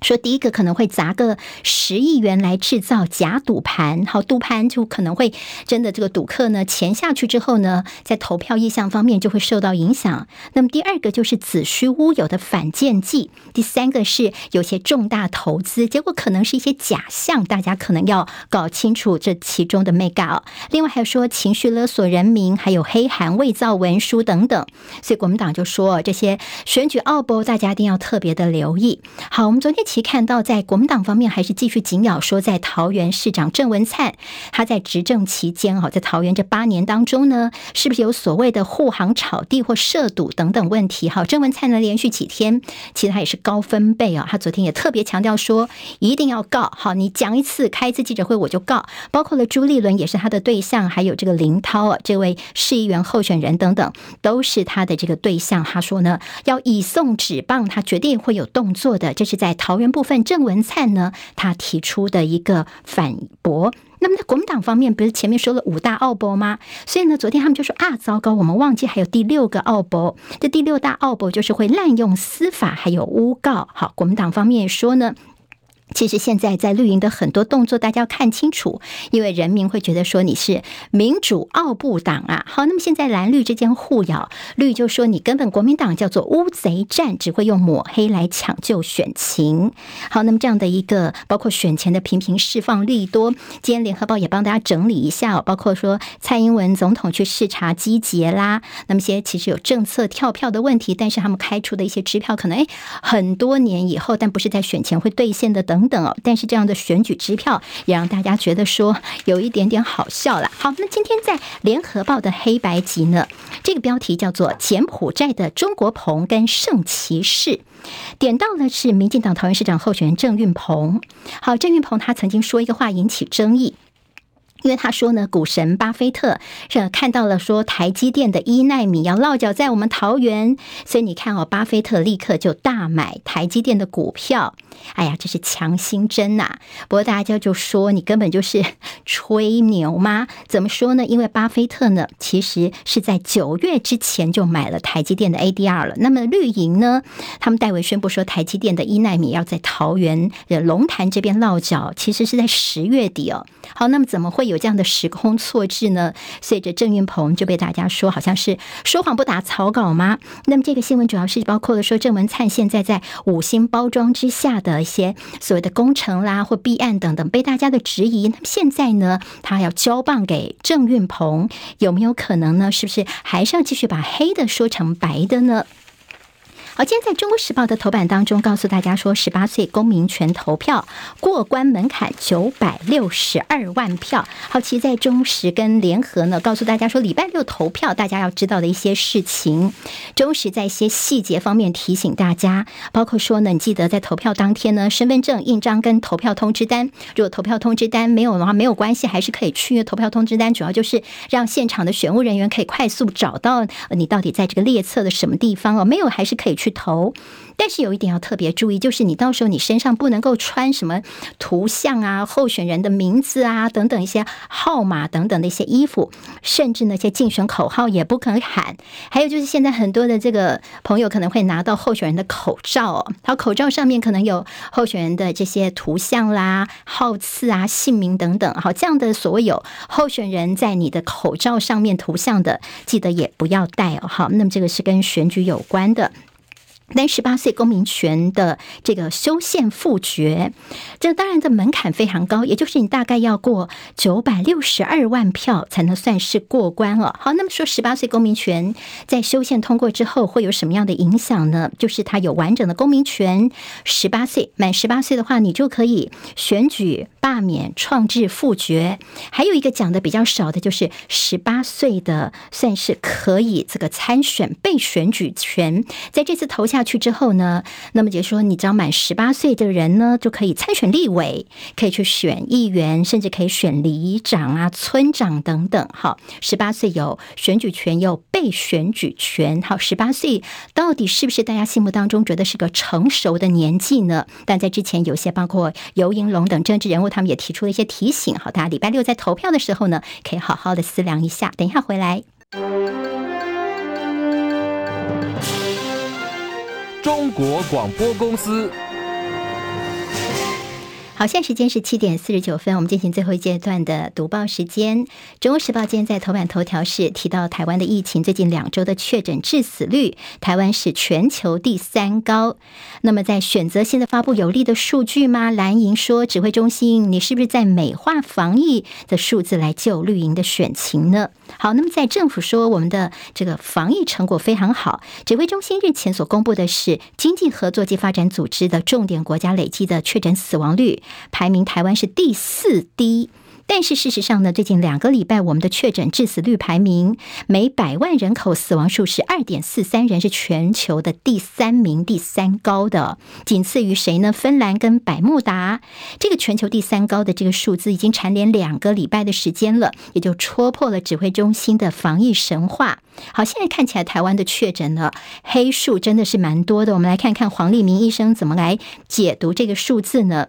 说第一个可能会砸个十亿元来制造假赌盘，好，赌盘就可能会真的这个赌客呢钱下去之后呢，在投票意向方面就会受到影响。那么第二个就是子虚乌有的反间计，第三个是有些重大投资，结果可能是一些假象，大家可能要搞清楚这其中的眉角。另外还有说情绪勒索人民，还有黑函伪造文书等等。所以国民党就说这些选举奥博，大家一定要特别的留意。好，我们昨天。其看到，在国民党方面还是继续紧咬，说在桃园市长郑文灿，他在执政期间哈，在桃园这八年当中呢，是不是有所谓的护航炒地或涉赌等等问题？哈，郑文灿呢连续几天，其实他也是高分贝啊，他昨天也特别强调说，一定要告。好，你讲一次，开一次记者会我就告。包括了朱立伦也是他的对象，还有这个林涛啊，这位市议员候选人等等，都是他的这个对象。他说呢，要以送纸棒，他决定会有动作的。这是在桃。原部分郑文灿呢，他提出的一个反驳。那么在国民党方面，不是前面说了五大奥博吗？所以呢，昨天他们就说啊，糟糕，我们忘记还有第六个奥博。这第六大奥博就是会滥用司法，还有诬告。好，国民党方面说呢。其实现在在绿营的很多动作，大家要看清楚，因为人民会觉得说你是民主奥布党啊。好，那么现在蓝绿之间互咬，绿就说你根本国民党叫做乌贼战，只会用抹黑来抢救选情。好，那么这样的一个包括选前的频频释放利多，今天联合报也帮大家整理一下哦，包括说蔡英文总统去视察机捷啦，那么些其实有政策跳票的问题，但是他们开出的一些支票可能诶很多年以后，但不是在选前会兑现的等。等等哦，但是这样的选举支票也让大家觉得说有一点点好笑了。好，那今天在联合报的黑白集呢，这个标题叫做“柬埔寨的中国鹏跟圣骑士”，点到的是民进党桃园市长候选人郑运鹏。好，郑运鹏他曾经说一个话引起争议。因为他说呢，股神巴菲特是看到了说台积电的一奈米要落脚在我们桃园，所以你看哦，巴菲特立刻就大买台积电的股票。哎呀，这是强心针呐！不过大家就说你根本就是 吹牛吗？怎么说呢？因为巴菲特呢，其实是在九月之前就买了台积电的 ADR 了。那么绿营呢，他们代为宣布说台积电的一奈米要在桃园的龙潭这边落脚，其实是在十月底哦。好，那么怎么会？有这样的时空错置呢？随着郑运鹏就被大家说好像是说谎不打草稿吗？那么这个新闻主要是包括了说郑文灿现在在五星包装之下的一些所谓的工程啦或弊案等等被大家的质疑。那么现在呢，他要交棒给郑运鹏，有没有可能呢？是不是还是要继续把黑的说成白的呢？好，今天在中国时报的头版当中，告诉大家说，十八岁公民权投票过关门槛九百六十二万票。好，其实在中时跟联合呢，告诉大家说，礼拜六投票，大家要知道的一些事情。中时在一些细节方面提醒大家，包括说呢，你记得在投票当天呢，身份证印章跟投票通知单，如果投票通知单没有的话，没有关系，还是可以去。投票通知单主要就是让现场的选务人员可以快速找到你到底在这个列册的什么地方哦，没有还是可以去。投，但是有一点要特别注意，就是你到时候你身上不能够穿什么图像啊、候选人的名字啊等等一些号码等等的一些衣服，甚至那些竞选口号也不可以喊。还有就是现在很多的这个朋友可能会拿到候选人的口罩哦，他口罩上面可能有候选人的这些图像啦、号次啊、姓名等等。好，这样的所谓有候选人在你的口罩上面图像的，记得也不要带哦。好，那么这个是跟选举有关的。但十八岁公民权的这个修宪复决，这当然的门槛非常高，也就是你大概要过九百六十二万票才能算是过关了。好，那么说十八岁公民权在修宪通过之后会有什么样的影响呢？就是它有完整的公民权，十八岁满十八岁的话，你就可以选举、罢免、创制、复决。还有一个讲的比较少的，就是十八岁的算是可以这个参选被选举权，在这次投下。下去之后呢，那么就说，你只要满十八岁的人呢，就可以参选立委，可以去选议员，甚至可以选里长啊、村长等等。好，十八岁有选举权，有被选举权。好，十八岁到底是不是大家心目当中觉得是个成熟的年纪呢？但在之前有些包括游盈龙等政治人物，他们也提出了一些提醒。好，大家礼拜六在投票的时候呢，可以好好的思量一下。等一下回来。中国广播公司。好，现在时间是七点四十九分，我们进行最后一阶段的读报时间。《中国时报》今天在头版头条是提到台湾的疫情，最近两周的确诊致死率，台湾是全球第三高。那么，在选择性的发布有利的数据吗？蓝营说，指挥中心，你是不是在美化防疫的数字来救绿营的选情呢？好，那么在政府说我们的这个防疫成果非常好，指挥中心日前所公布的是经济合作及发展组织的重点国家累计的确诊死亡率。排名台湾是第四低，但是事实上呢，最近两个礼拜我们的确诊致死率排名每百万人口死亡数是二点四三人，是全球的第三名，第三高的，仅次于谁呢？芬兰跟百慕达。这个全球第三高的这个数字已经蝉联两个礼拜的时间了，也就戳破了指挥中心的防疫神话。好，现在看起来台湾的确诊呢，黑数真的是蛮多的。我们来看看黄立明医生怎么来解读这个数字呢？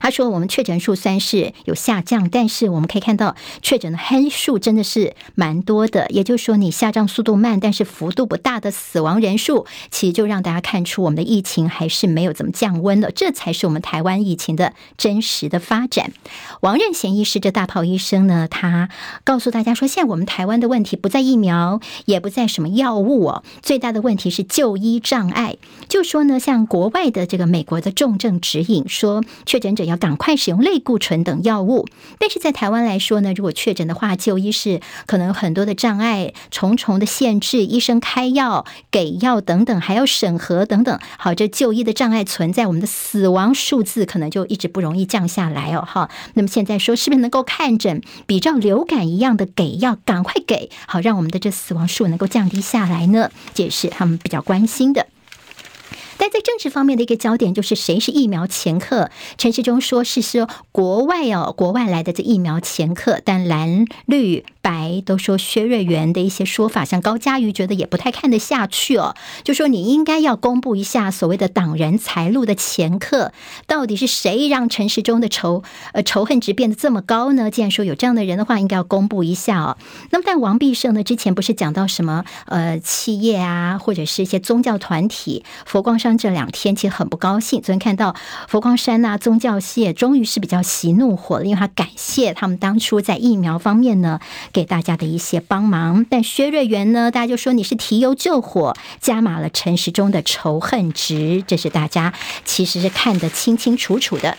他说我们确诊数虽然是有下降，但是我们可以看到确诊的黑数真的是蛮多的。也就是说，你下降速度慢，但是幅度不大的死亡人数，其实就让大家看出我们的疫情还是没有怎么降温的。这才是我们台湾疫情的真实的发展。王任贤医师这大炮医生呢，他告诉大家说，现在我们台湾的问题不在疫苗，也不在什么药物哦，最大的问题是就医障碍。就说呢，像国外的这个美国的重症指引说，确诊者要赶快使用类固醇等药物，但是在台湾来说呢，如果确诊的话，就医是可能有很多的障碍，重重的限制，医生开药、给药等等，还要审核等等。好，这就医的障碍存在，我们的死亡数字可能就一直不容易降下来哦。哈，那么现在说是不是能够看诊，比照流感一样的给药，赶快给，好让我们的这死亡数能够降低下来呢？这也是他们比较关心的。但在政治方面的一个焦点就是谁是疫苗前客？陈时中说是说国外哦，国外来的这疫苗前客，但蓝绿。白都说薛瑞元的一些说法，像高嘉瑜觉得也不太看得下去哦，就说你应该要公布一下所谓的党人财路的前客，到底是谁让陈时中的仇呃仇恨值变得这么高呢？既然说有这样的人的话，应该要公布一下哦。那么但王必胜呢，之前不是讲到什么呃企业啊，或者是一些宗教团体，佛光山这两天其实很不高兴。昨天看到佛光山呐、宗教界终于是比较喜怒火了，因为他感谢他们当初在疫苗方面呢。给大家的一些帮忙，但薛瑞元呢，大家就说你是提油救火，加码了陈时中的仇恨值，这是大家其实是看得清清楚楚的。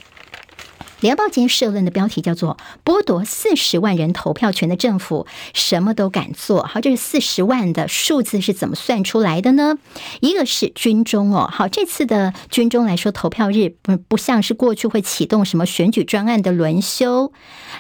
联报今天社论的标题叫做“剥夺四十万人投票权的政府什么都敢做”。好，这是四十万的数字是怎么算出来的呢？一个是军中哦，好，这次的军中来说，投票日不不像是过去会启动什么选举专案的轮休。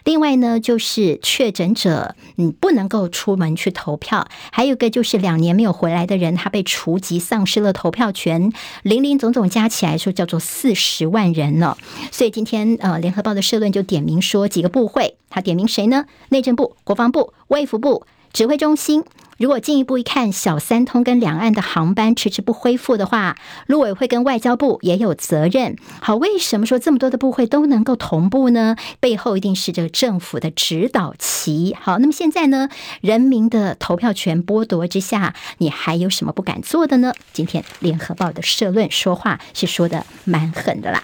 另外呢，就是确诊者嗯不能够出门去投票，还有一个就是两年没有回来的人，他被除籍，丧失了投票权。林林总总加起来说叫做四十万人呢。所以今天呃。联联合报的社论就点名说几个部会，他点名谁呢？内政部、国防部、卫福部、指挥中心。如果进一步一看，小三通跟两岸的航班迟迟不恢复的话，陆委会跟外交部也有责任。好，为什么说这么多的部会都能够同步呢？背后一定是这个政府的指导旗。好，那么现在呢，人民的投票权剥夺之下，你还有什么不敢做的呢？今天联合报的社论说话是说的蛮狠的啦。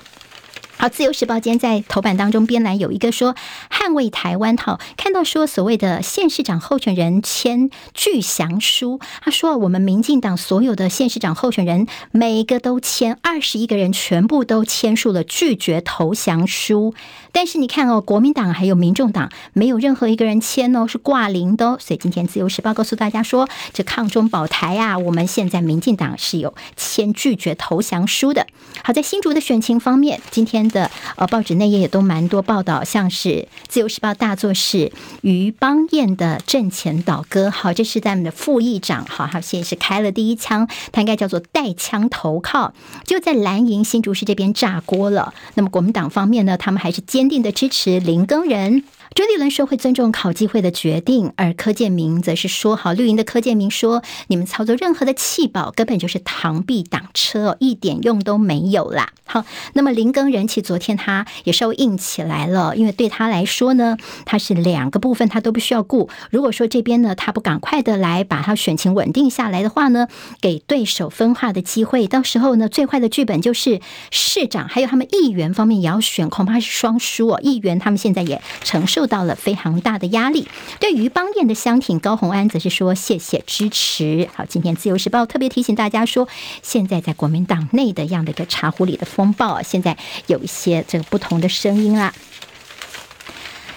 好，自由时报今天在头版当中编栏有一个说捍卫台湾，好，看到说所谓的县市长候选人签拒降书，他说我们民进党所有的县市长候选人每个都签，二十一个人全部都签署了拒绝投降书，但是你看哦，国民党还有民众党没有任何一个人签哦，是挂零的哦，所以今天自由时报告诉大家说，这抗中保台啊，我们现在民进党是有签拒绝投降书的。好，在新竹的选情方面，今天。的呃，报纸内页也都蛮多报道，像是《自由时报》大作是于邦彦的阵前倒戈，好，这是在我们的副议长，好，他现在是开了第一枪，他应该叫做带枪投靠，就在蓝营新竹市这边炸锅了。那么国民党方面呢，他们还是坚定的支持林耕仁。朱立伦说会尊重考纪会的决定，而柯建铭则是说：“好，绿营的柯建铭说，你们操作任何的弃保，根本就是螳臂挡车，一点用都没有啦。”好，那么林耕仁其昨天他也稍微硬起来了，因为对他来说呢，他是两个部分他都不需要顾。如果说这边呢，他不赶快的来把他选情稳定下来的话呢，给对手分化的机会，到时候呢，最坏的剧本就是市长还有他们议员方面也要选，恐怕是双输哦。议员他们现在也承受。受到了非常大的压力。对于邦彦的相挺，高红安则是说谢谢支持。好，今天自由时报特别提醒大家说，现在在国民党内的这样的一个茶壶里的风暴啊，现在有一些这个不同的声音啦。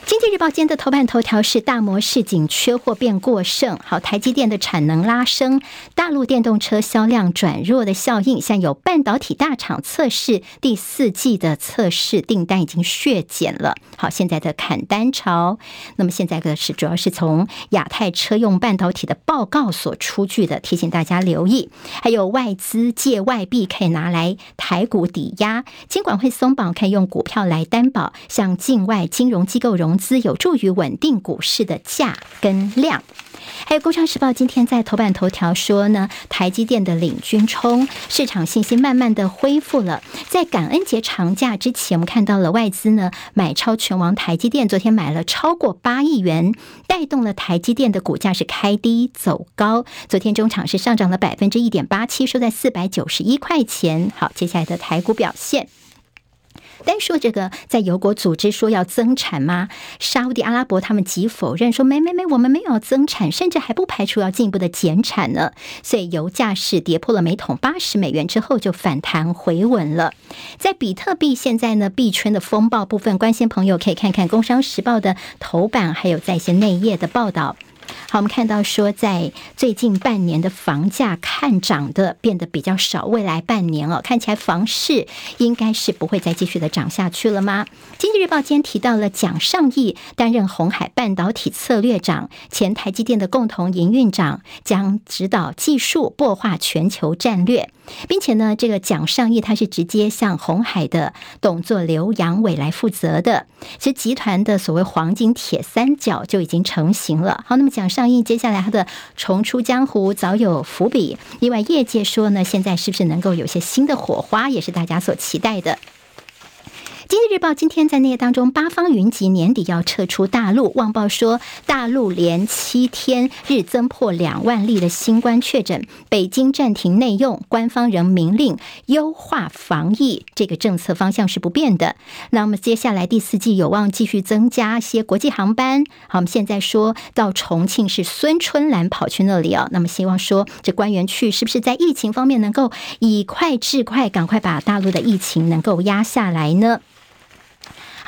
经济日报今天的头版头条是大摩市紧缺货变过剩，好，台积电的产能拉升，大陆电动车销量转弱的效应，像有半导体大厂测试第四季的测试订单已经削减了。好，现在的砍单潮，那么现在的是主要是从亚太车用半导体的报告所出具的，提醒大家留意。还有外资借外币可以拿来台股抵押，金管会松绑可以用股票来担保，向境外金融机构融资，有助于稳定股市的价跟量。还有《工商时报》今天在头版头条说呢，台积电的领军冲，市场信心慢慢的恢复了。在感恩节长假之前，我们看到了外资呢买超全王台积电，昨天买了超过八亿元，带动了台积电的股价是开低走高。昨天中场是上涨了百分之一点八七，收在四百九十一块钱。好，接下来的台股表现。单说这个，在油国组织说要增产吗？沙乌地阿拉伯他们即否认说没没没，我们没有增产，甚至还不排除要进一步的减产呢。所以油价是跌破了每桶八十美元之后就反弹回稳了。在比特币现在呢币圈的风暴部分，关心朋友可以看看《工商时报》的头版，还有在线内页的报道。好，我们看到说，在最近半年的房价看涨的变得比较少，未来半年哦，看起来房市应该是不会再继续的涨下去了吗？经济日报今天提到了蒋尚义担任红海半导体策略长，前台积电的共同营运长，将指导技术，擘画全球战略。并且呢，这个蒋尚义他是直接向红海的董座刘扬伟来负责的。其实集团的所谓黄金铁三角就已经成型了。好，那么蒋尚义接下来他的重出江湖早有伏笔。另外，业界说呢，现在是不是能够有些新的火花，也是大家所期待的。经济日报今天在内页当中，八方云集年底要撤出大陆。旺报说，大陆连七天日增破两万例的新冠确诊，北京暂停内用，官方仍明令优化防疫，这个政策方向是不变的。那么接下来第四季有望继续增加一些国际航班。好，我们现在说到重庆是孙春兰跑去那里啊，那么希望说这官员去是不是在疫情方面能够以快制快，赶快把大陆的疫情能够压下来呢？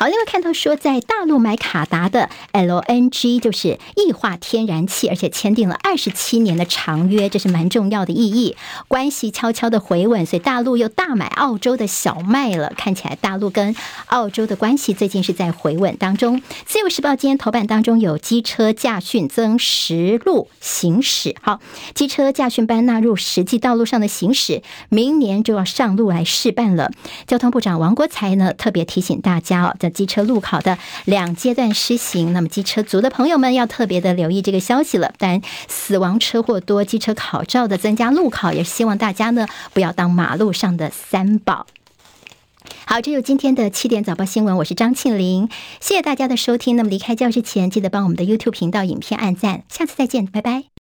好，另外看到说，在大陆买卡达的 LNG 就是液化天然气，而且签订了二十七年的长约，这是蛮重要的意义。关系悄悄的回稳，所以大陆又大买澳洲的小麦了。看起来大陆跟澳洲的关系最近是在回稳当中。自由时报今天头版当中有机车驾训增实路行驶，好，机车驾训班纳入实际道路上的行驶，明年就要上路来试办了。交通部长王国材呢特别提醒大家哦，在机车路考的两阶段施行，那么机车族的朋友们要特别的留意这个消息了。当然，死亡车祸多，机车考照的增加，路考也希望大家呢不要当马路上的三宝。好，这有今天的七点早报新闻，我是张庆玲，谢谢大家的收听。那么离开教室前，记得帮我们的 YouTube 频道影片按赞，下次再见，拜拜。